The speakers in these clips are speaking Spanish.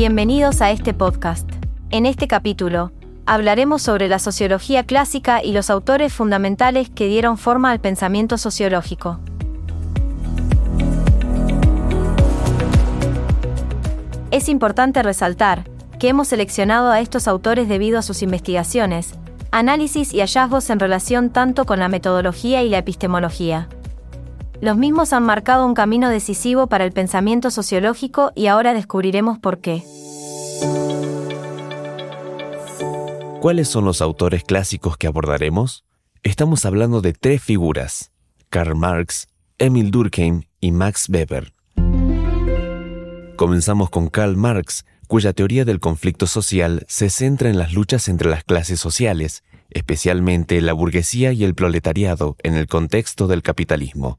Bienvenidos a este podcast. En este capítulo, hablaremos sobre la sociología clásica y los autores fundamentales que dieron forma al pensamiento sociológico. Es importante resaltar que hemos seleccionado a estos autores debido a sus investigaciones, análisis y hallazgos en relación tanto con la metodología y la epistemología. Los mismos han marcado un camino decisivo para el pensamiento sociológico y ahora descubriremos por qué. ¿Cuáles son los autores clásicos que abordaremos? Estamos hablando de tres figuras, Karl Marx, Emil Durkheim y Max Weber. Comenzamos con Karl Marx, cuya teoría del conflicto social se centra en las luchas entre las clases sociales, especialmente la burguesía y el proletariado, en el contexto del capitalismo.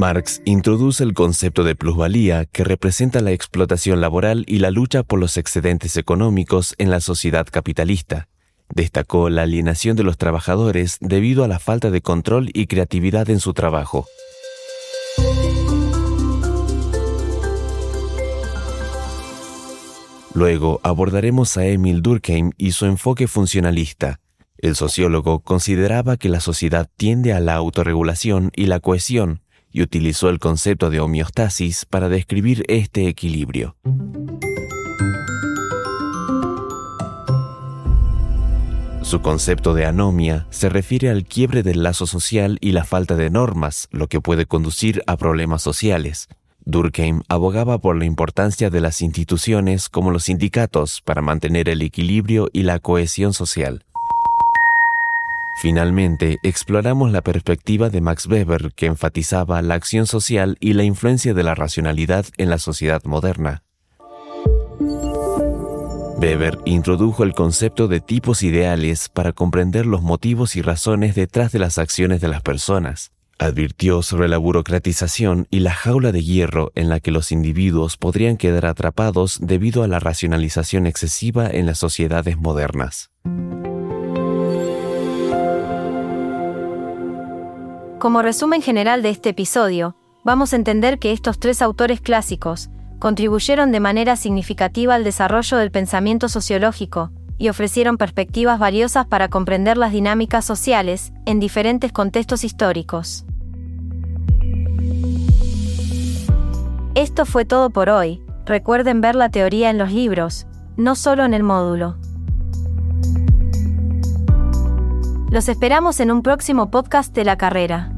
Marx introduce el concepto de plusvalía que representa la explotación laboral y la lucha por los excedentes económicos en la sociedad capitalista. Destacó la alienación de los trabajadores debido a la falta de control y creatividad en su trabajo. Luego abordaremos a Emil Durkheim y su enfoque funcionalista. El sociólogo consideraba que la sociedad tiende a la autorregulación y la cohesión, y utilizó el concepto de homeostasis para describir este equilibrio. Su concepto de anomia se refiere al quiebre del lazo social y la falta de normas, lo que puede conducir a problemas sociales. Durkheim abogaba por la importancia de las instituciones como los sindicatos para mantener el equilibrio y la cohesión social. Finalmente, exploramos la perspectiva de Max Weber que enfatizaba la acción social y la influencia de la racionalidad en la sociedad moderna. Weber introdujo el concepto de tipos ideales para comprender los motivos y razones detrás de las acciones de las personas. Advirtió sobre la burocratización y la jaula de hierro en la que los individuos podrían quedar atrapados debido a la racionalización excesiva en las sociedades modernas. Como resumen general de este episodio, vamos a entender que estos tres autores clásicos contribuyeron de manera significativa al desarrollo del pensamiento sociológico y ofrecieron perspectivas valiosas para comprender las dinámicas sociales en diferentes contextos históricos. Esto fue todo por hoy. Recuerden ver la teoría en los libros, no solo en el módulo. Los esperamos en un próximo podcast de la carrera.